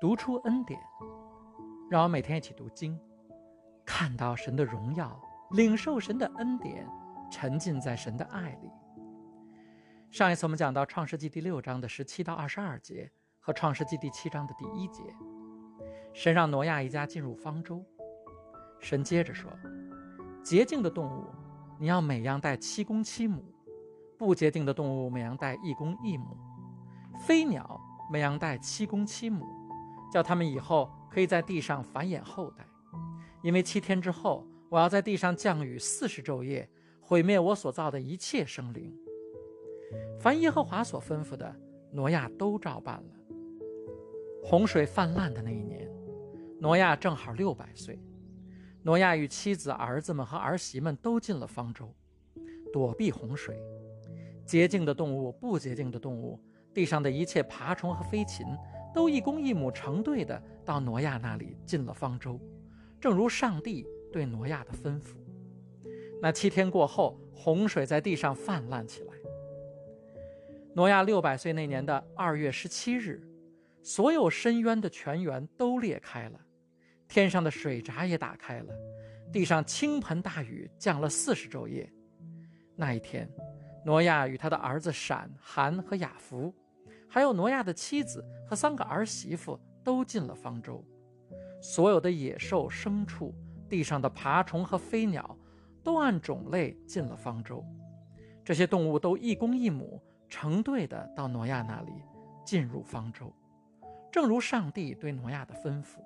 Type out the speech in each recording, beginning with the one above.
读出恩典，让我每天一起读经，看到神的荣耀，领受神的恩典，沉浸在神的爱里。上一次我们讲到创世纪第六章的十七到二十二节和创世纪第七章的第一节，神让挪亚一家进入方舟。神接着说：“洁净的动物，你要每样带七公七母；不洁净的动物，每样带一公一母。飞鸟每样带七公七母，叫他们以后可以在地上繁衍后代。因为七天之后，我要在地上降雨四十昼夜，毁灭我所造的一切生灵。”凡耶和华所吩咐的，挪亚都照办了。洪水泛滥的那一年，挪亚正好六百岁。挪亚与妻子、儿子们和儿媳们都进了方舟，躲避洪水。洁净的动物、不洁净的动物，地上的一切爬虫和飞禽，都一公一母成对的到挪亚那里进了方舟，正如上帝对挪亚的吩咐。那七天过后，洪水在地上泛滥起来。挪亚六百岁那年的二月十七日，所有深渊的泉源都裂开了，天上的水闸也打开了，地上倾盆大雨降了四十昼夜。那一天，挪亚与他的儿子闪、含和雅弗，还有挪亚的妻子和三个儿媳妇都进了方舟。所有的野兽、牲畜、地上的爬虫和飞鸟，都按种类进了方舟。这些动物都一公一母。成对的到挪亚那里，进入方舟，正如上帝对挪亚的吩咐。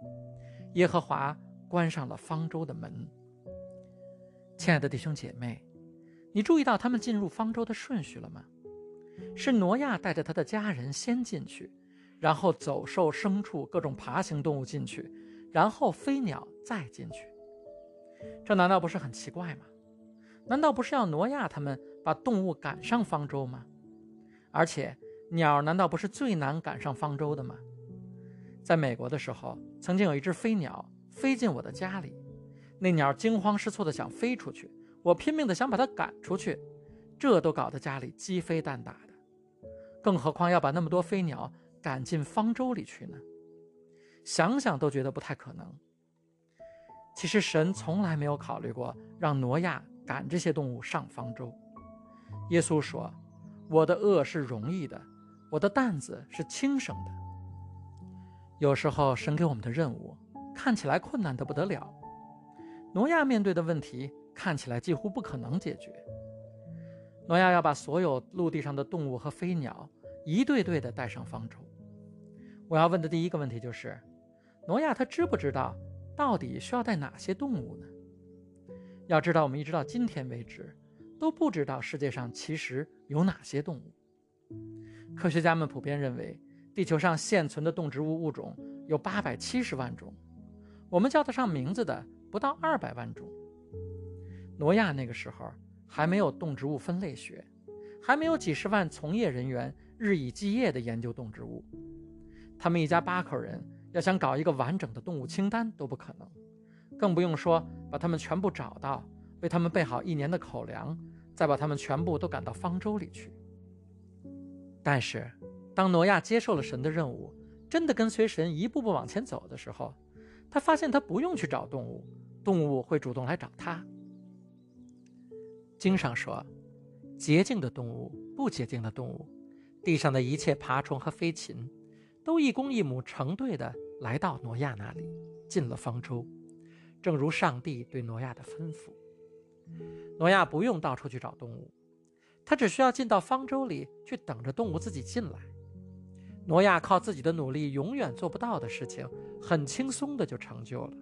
耶和华关上了方舟的门。亲爱的弟兄姐妹，你注意到他们进入方舟的顺序了吗？是挪亚带着他的家人先进去，然后走兽、牲畜、各种爬行动物进去，然后飞鸟再进去。这难道不是很奇怪吗？难道不是要挪亚他们把动物赶上方舟吗？而且，鸟难道不是最难赶上方舟的吗？在美国的时候，曾经有一只飞鸟飞进我的家里，那鸟惊慌失措地想飞出去，我拼命地想把它赶出去，这都搞得家里鸡飞蛋打，更何况要把那么多飞鸟赶进方舟里去呢？想想都觉得不太可能。其实神从来没有考虑过让挪亚赶这些动物上方舟。耶稣说。我的恶是容易的，我的担子是轻省的。有时候神给我们的任务看起来困难的不得了，挪亚面对的问题看起来几乎不可能解决。挪亚要把所有陆地上的动物和飞鸟一对对的带上方舟。我要问的第一个问题就是：挪亚他知不知道到底需要带哪些动物呢？要知道，我们一直到今天为止。都不知道世界上其实有哪些动物。科学家们普遍认为，地球上现存的动植物物种有八百七十万种，我们叫得上名字的不到二百万种。挪亚那个时候还没有动植物分类学，还没有几十万从业人员日以继夜地研究动植物。他们一家八口人要想搞一个完整的动物清单都不可能，更不用说把它们全部找到。为他们备好一年的口粮，再把他们全部都赶到方舟里去。但是，当挪亚接受了神的任务，真的跟随神一步步往前走的时候，他发现他不用去找动物，动物会主动来找他。经上说，洁净的动物、不洁净的动物，地上的一切爬虫和飞禽，都一公一母成对的来到挪亚那里，进了方舟，正如上帝对挪亚的吩咐。挪亚不用到处去找动物，他只需要进到方舟里去等着动物自己进来。挪亚靠自己的努力永远做不到的事情，很轻松的就成就了。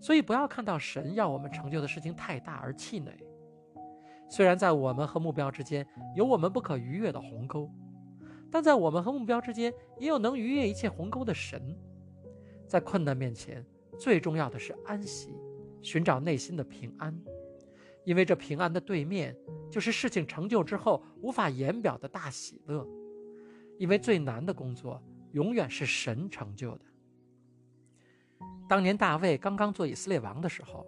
所以不要看到神要我们成就的事情太大而气馁。虽然在我们和目标之间有我们不可逾越的鸿沟，但在我们和目标之间也有能逾越一切鸿沟的神。在困难面前，最重要的是安息，寻找内心的平安。因为这平安的对面，就是事情成就之后无法言表的大喜乐。因为最难的工作，永远是神成就的。当年大卫刚刚做以色列王的时候，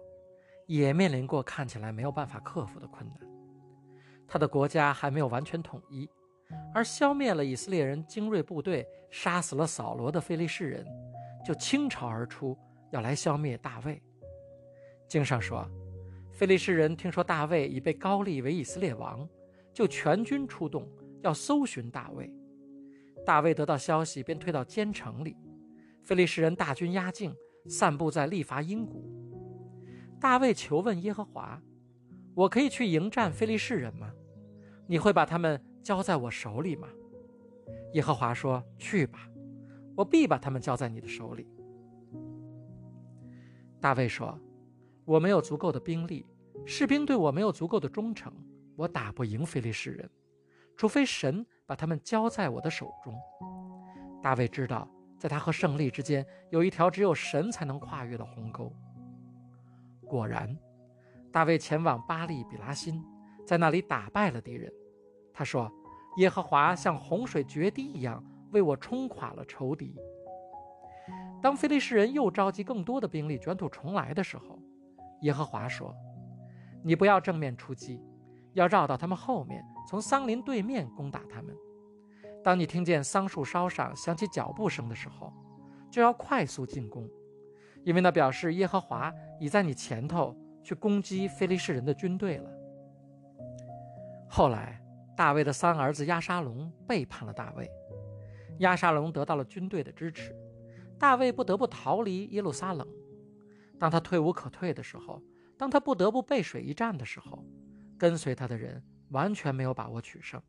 也面临过看起来没有办法克服的困难。他的国家还没有完全统一，而消灭了以色列人精锐部队，杀死了扫罗的非利士人，就倾巢而出，要来消灭大卫。经上说，非利士人听说大卫已被高立为以色列王，就全军出动，要搜寻大卫。大卫得到消息，便退到监城里。非利士人大军压境，散布在利伐因谷。大卫求问耶和华：“我可以去迎战非利士人吗？你会把他们交在我手里吗？”耶和华说：“去吧，我必把他们交在你的手里。”大卫说：“我没有足够的兵力，士兵对我没有足够的忠诚，我打不赢非利士人，除非神把他们交在我的手中。”大卫知道。在他和胜利之间有一条只有神才能跨越的鸿沟。果然，大卫前往巴利比拉辛，在那里打败了敌人。他说：“耶和华像洪水决堤一样为我冲垮了仇敌。”当菲利士人又召集更多的兵力卷土重来的时候，耶和华说：“你不要正面出击，要绕到他们后面，从桑林对面攻打他们。”当你听见桑树梢上响起脚步声的时候，就要快速进攻，因为那表示耶和华已在你前头去攻击非利士人的军队了。后来，大卫的三儿子亚沙龙背叛了大卫，亚沙龙得到了军队的支持，大卫不得不逃离耶路撒冷。当他退无可退的时候，当他不得不背水一战的时候，跟随他的人完全没有把握取胜。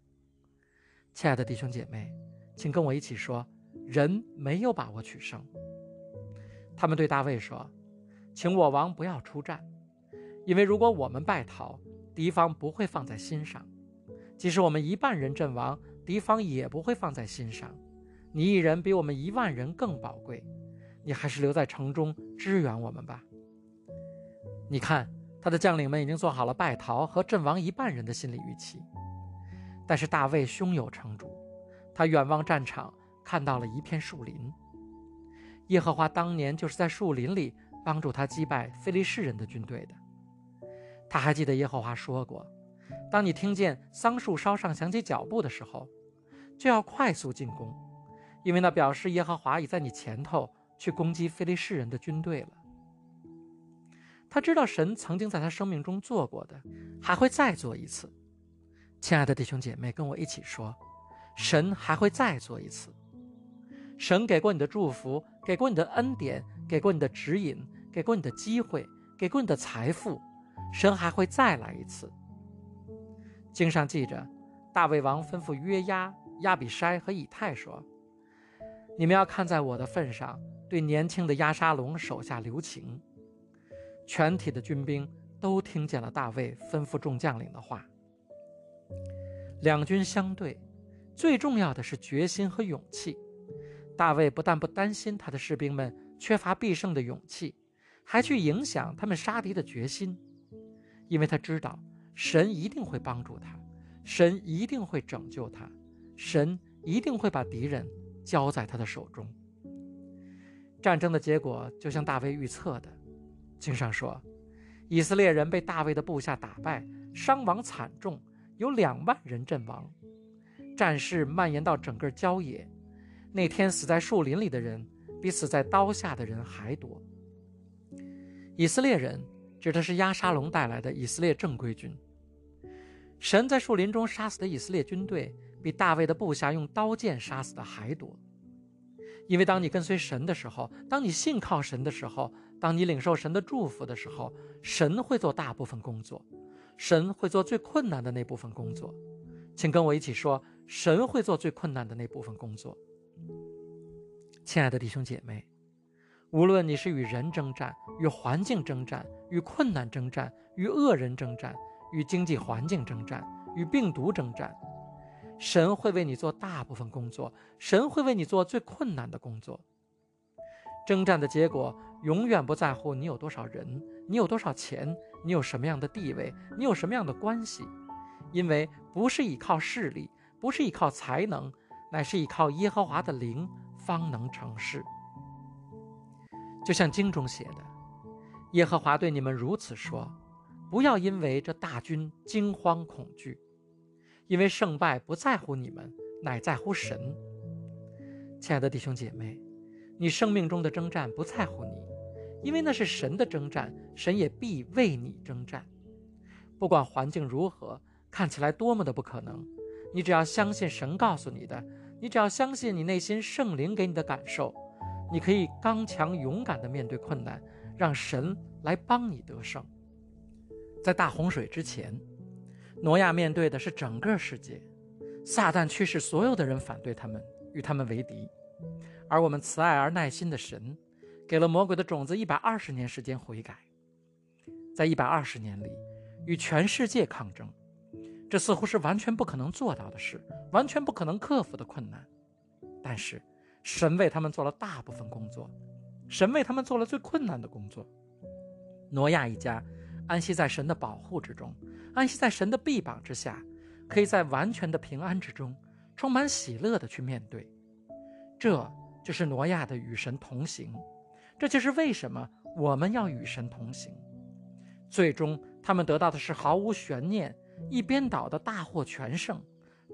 亲爱的弟兄姐妹，请跟我一起说：人没有把握取胜。他们对大卫说：“请我王不要出战，因为如果我们败逃，敌方不会放在心上；即使我们一半人阵亡，敌方也不会放在心上。你一人比我们一万人更宝贵，你还是留在城中支援我们吧。”你看，他的将领们已经做好了败逃和阵亡一半人的心理预期。但是大卫胸有成竹，他远望战场，看到了一片树林。耶和华当年就是在树林里帮助他击败非利士人的军队的。他还记得耶和华说过：“当你听见桑树梢上响起脚步的时候，就要快速进攻，因为那表示耶和华已在你前头去攻击非利士人的军队了。”他知道神曾经在他生命中做过的，还会再做一次。亲爱的弟兄姐妹，跟我一起说：神还会再做一次。神给过你的祝福，给过你的恩典，给过你的指引，给过你的机会，给过你的财富，神还会再来一次。经上记着，大卫王吩咐约押、亚比筛和以太说：“你们要看在我的份上，对年轻的押沙龙手下留情。”全体的军兵都听见了大卫吩咐众将领的话。两军相对，最重要的是决心和勇气。大卫不但不担心他的士兵们缺乏必胜的勇气，还去影响他们杀敌的决心，因为他知道神一定会帮助他，神一定会拯救他，神一定会把敌人交在他的手中。战争的结果就像大卫预测的，经上说，以色列人被大卫的部下打败，伤亡惨重。有两万人阵亡，战事蔓延到整个郊野。那天死在树林里的人，比死在刀下的人还多。以色列人指的是押沙龙带来的以色列正规军。神在树林中杀死的以色列军队，比大卫的部下用刀剑杀死的还多。因为当你跟随神的时候，当你信靠神的时候，当你领受神的祝福的时候，神会做大部分工作。神会做最困难的那部分工作，请跟我一起说：神会做最困难的那部分工作。亲爱的弟兄姐妹，无论你是与人征战、与环境征战、与困难征战、与恶人征战、与经济环境征战、与病毒征战，神会为你做大部分工作，神会为你做最困难的工作。征战的结果永远不在乎你有多少人，你有多少钱。你有什么样的地位？你有什么样的关系？因为不是依靠势力，不是依靠才能，乃是依靠耶和华的灵，方能成事。就像经中写的：“耶和华对你们如此说：不要因为这大军惊慌恐惧，因为胜败不在乎你们，乃在乎神。亲爱的弟兄姐妹，你生命中的征战不在乎你，因为那是神的征战，神也必为你征战。不管环境如何，看起来多么的不可能，你只要相信神告诉你的，你只要相信你内心圣灵给你的感受，你可以刚强勇敢地面对困难，让神来帮你得胜。在大洪水之前，挪亚面对的是整个世界，撒旦驱使所有的人反对他们。与他们为敌，而我们慈爱而耐心的神，给了魔鬼的种子一百二十年时间悔改。在一百二十年里，与全世界抗争，这似乎是完全不可能做到的事，完全不可能克服的困难。但是，神为他们做了大部分工作，神为他们做了最困难的工作。挪亚一家安息在神的保护之中，安息在神的臂膀之下，可以在完全的平安之中。充满喜乐的去面对，这就是挪亚的与神同行，这就是为什么我们要与神同行。最终，他们得到的是毫无悬念、一边倒的大获全胜。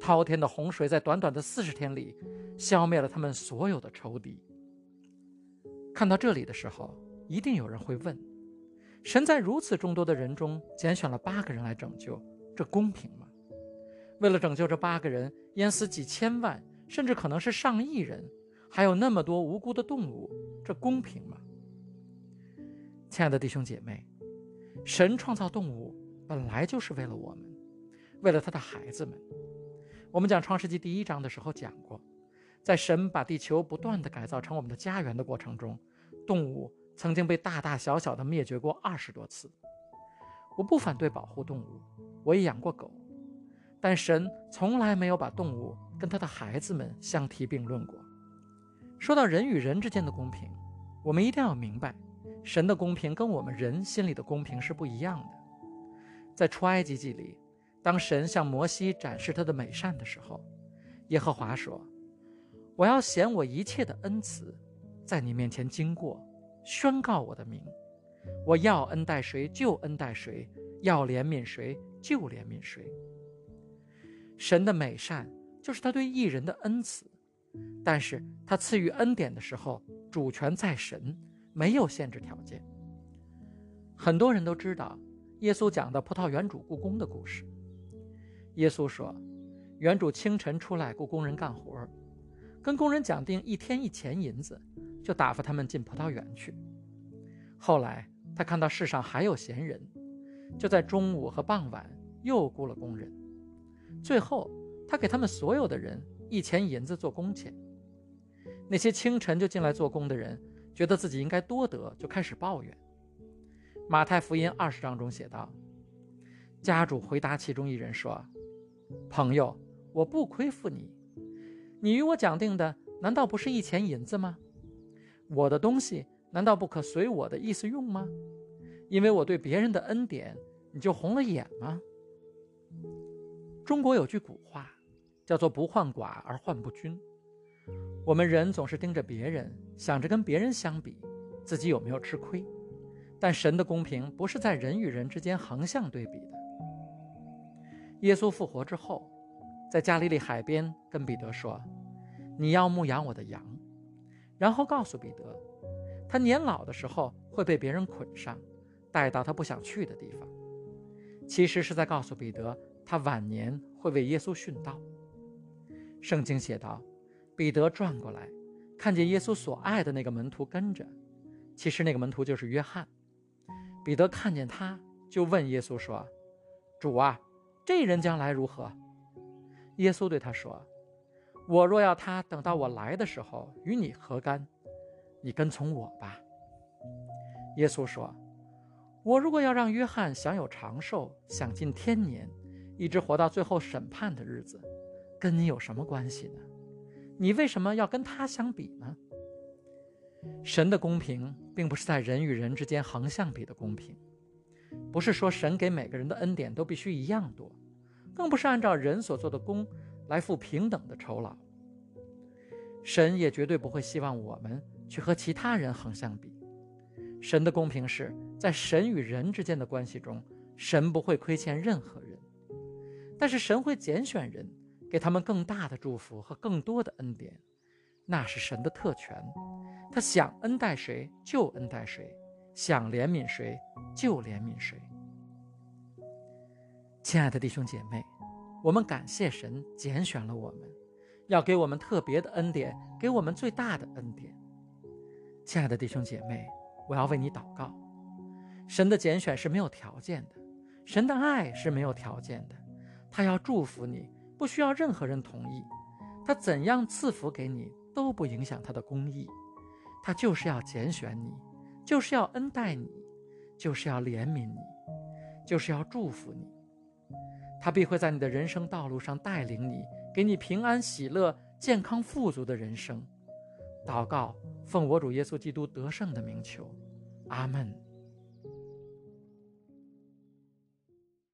滔天的洪水在短短的四十天里，消灭了他们所有的仇敌。看到这里的时候，一定有人会问：神在如此众多的人中拣选了八个人来拯救，这公平吗？为了拯救这八个人，淹死几千万，甚至可能是上亿人，还有那么多无辜的动物，这公平吗？亲爱的弟兄姐妹，神创造动物本来就是为了我们，为了他的孩子们。我们讲创世纪第一章的时候讲过，在神把地球不断的改造成我们的家园的过程中，动物曾经被大大小小的灭绝过二十多次。我不反对保护动物，我也养过狗。但神从来没有把动物跟他的孩子们相提并论过。说到人与人之间的公平，我们一定要明白，神的公平跟我们人心里的公平是不一样的。在出埃及记里，当神向摩西展示他的美善的时候，耶和华说：“我要显我一切的恩慈，在你面前经过，宣告我的名。我要恩待谁就恩待谁，要怜悯谁就怜悯谁。”神的美善就是他对艺人的恩慈，但是他赐予恩典的时候，主权在神，没有限制条件。很多人都知道耶稣讲的葡萄园主雇工的故事。耶稣说，园主清晨出来雇工人干活，跟工人讲定一天一钱银子，就打发他们进葡萄园去。后来他看到世上还有闲人，就在中午和傍晚又雇了工人。最后，他给他们所有的人一钱银子做工钱。那些清晨就进来做工的人，觉得自己应该多得，就开始抱怨。马太福音二十章中写道：“家主回答其中一人说：‘朋友，我不亏负你，你与我讲定的难道不是一钱银子吗？我的东西难道不可随我的意思用吗？因为我对别人的恩典，你就红了眼吗？’”中国有句古话，叫做“不患寡而患不均”。我们人总是盯着别人，想着跟别人相比，自己有没有吃亏。但神的公平不是在人与人之间横向对比的。耶稣复活之后，在加利利海边跟彼得说：“你要牧养我的羊。”然后告诉彼得，他年老的时候会被别人捆上，带到他不想去的地方。其实是在告诉彼得。他晚年会为耶稣殉道。圣经写道：“彼得转过来，看见耶稣所爱的那个门徒跟着，其实那个门徒就是约翰。彼得看见他，就问耶稣说：‘主啊，这人将来如何？’耶稣对他说：‘我若要他等到我来的时候与你何干？你跟从我吧。’耶稣说：‘我如果要让约翰享有长寿，享尽天年。’”一直活到最后审判的日子，跟你有什么关系呢？你为什么要跟他相比呢？神的公平并不是在人与人之间横向比的公平，不是说神给每个人的恩典都必须一样多，更不是按照人所做的功来付平等的酬劳。神也绝对不会希望我们去和其他人横向比。神的公平是在神与人之间的关系中，神不会亏欠任何人。但是神会拣选人，给他们更大的祝福和更多的恩典，那是神的特权。他想恩待谁就恩待谁，想怜悯谁就怜悯谁。亲爱的弟兄姐妹，我们感谢神拣选了我们，要给我们特别的恩典，给我们最大的恩典。亲爱的弟兄姐妹，我要为你祷告。神的拣选是没有条件的，神的爱是没有条件的，他要祝福你，不需要任何人同意，他怎样赐福给你都不影响他的公义，他就是要拣选你，就是要恩待你，就是要怜悯你，就是要祝福你，他必会在你的人生道路上带领你，给你平安、喜乐、健康、富足的人生。祷告，奉我主耶稣基督得胜的名求，阿门。